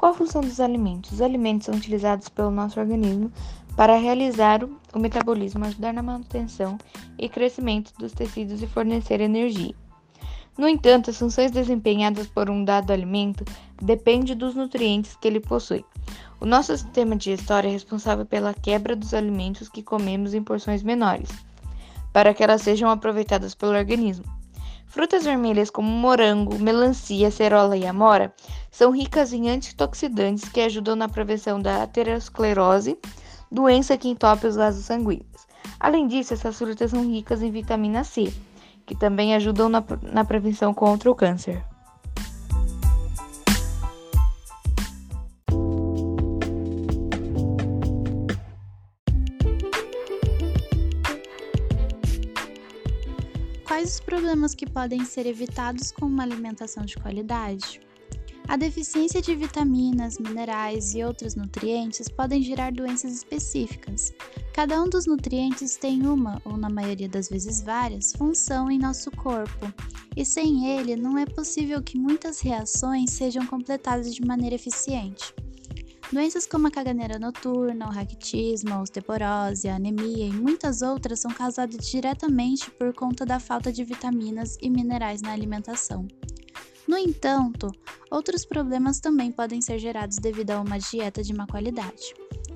Qual a função dos alimentos? Os alimentos são utilizados pelo nosso organismo para realizar o metabolismo, ajudar na manutenção e crescimento dos tecidos e fornecer energia. No entanto, as funções desempenhadas por um dado alimento dependem dos nutrientes que ele possui. O nosso sistema digestório é responsável pela quebra dos alimentos que comemos em porções menores, para que elas sejam aproveitadas pelo organismo. Frutas vermelhas como morango, melancia, cerola e amora são ricas em antioxidantes que ajudam na prevenção da aterosclerose, doença que entope os vasos sanguíneos. Além disso, essas frutas são ricas em vitamina C, que também ajudam na, na prevenção contra o câncer. Quais os problemas que podem ser evitados com uma alimentação de qualidade? A deficiência de vitaminas, minerais e outros nutrientes podem gerar doenças específicas. Cada um dos nutrientes tem uma, ou na maioria das vezes várias, função em nosso corpo, e sem ele não é possível que muitas reações sejam completadas de maneira eficiente. Doenças como a caganeira noturna, o raquitismo, a osteoporose, a anemia e muitas outras são causadas diretamente por conta da falta de vitaminas e minerais na alimentação. No entanto, outros problemas também podem ser gerados devido a uma dieta de má qualidade.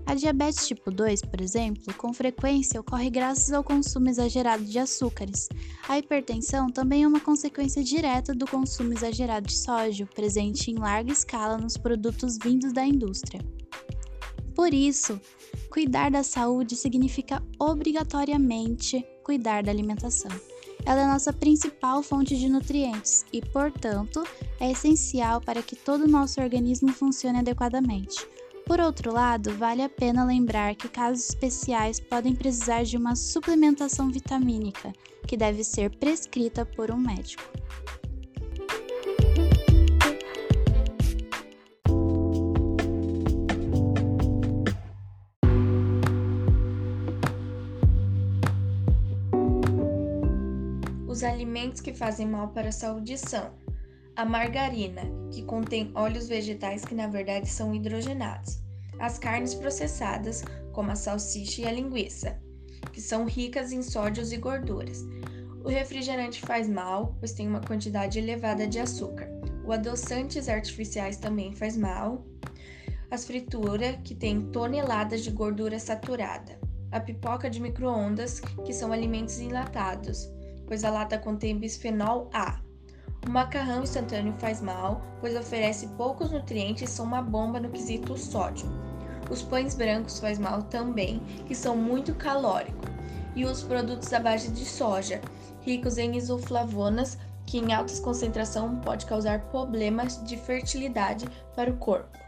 A diabetes tipo 2, por exemplo, com frequência ocorre graças ao consumo exagerado de açúcares. A hipertensão também é uma consequência direta do consumo exagerado de sódio, presente em larga escala nos produtos vindos da indústria. Por isso, cuidar da saúde significa obrigatoriamente cuidar da alimentação. Ela é nossa principal fonte de nutrientes e, portanto, é essencial para que todo o nosso organismo funcione adequadamente. Por outro lado, vale a pena lembrar que casos especiais podem precisar de uma suplementação vitamínica, que deve ser prescrita por um médico. Os alimentos que fazem mal para a saúde são a margarina, que contém óleos vegetais que na verdade são hidrogenados, as carnes processadas, como a salsicha e a linguiça, que são ricas em sódios e gorduras. O refrigerante faz mal, pois tem uma quantidade elevada de açúcar. O adoçantes artificiais também faz mal. As frituras, que tem toneladas de gordura saturada. A pipoca de micro-ondas, que são alimentos enlatados pois a lata contém bisfenol A. O macarrão instantâneo faz mal, pois oferece poucos nutrientes e são uma bomba no quesito sódio. Os pães brancos faz mal também, que são muito calóricos. E os produtos à base de soja, ricos em isoflavonas, que em altas concentração pode causar problemas de fertilidade para o corpo.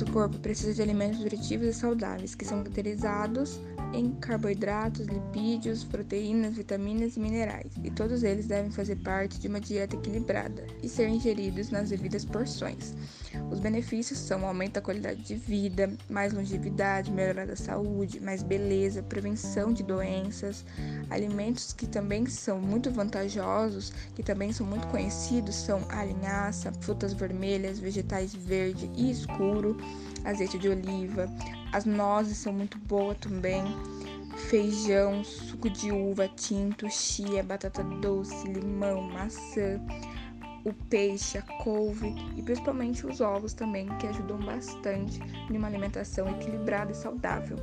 Nosso corpo precisa de alimentos nutritivos e saudáveis, que são caracterizados em carboidratos, lipídios, proteínas, vitaminas e minerais, e todos eles devem fazer parte de uma dieta equilibrada e ser ingeridos nas devidas porções. Os benefícios são aumento da qualidade de vida, mais longevidade, melhora da saúde, mais beleza, prevenção de doenças. Alimentos que também são muito vantajosos, que também são muito conhecidos, são a linhaça, frutas vermelhas, vegetais verde e escuro, azeite de oliva, as nozes são muito boas também. Feijão, suco de uva tinto, chia, batata doce, limão, maçã, o peixe, a couve e principalmente os ovos também, que ajudam bastante em uma alimentação equilibrada e saudável.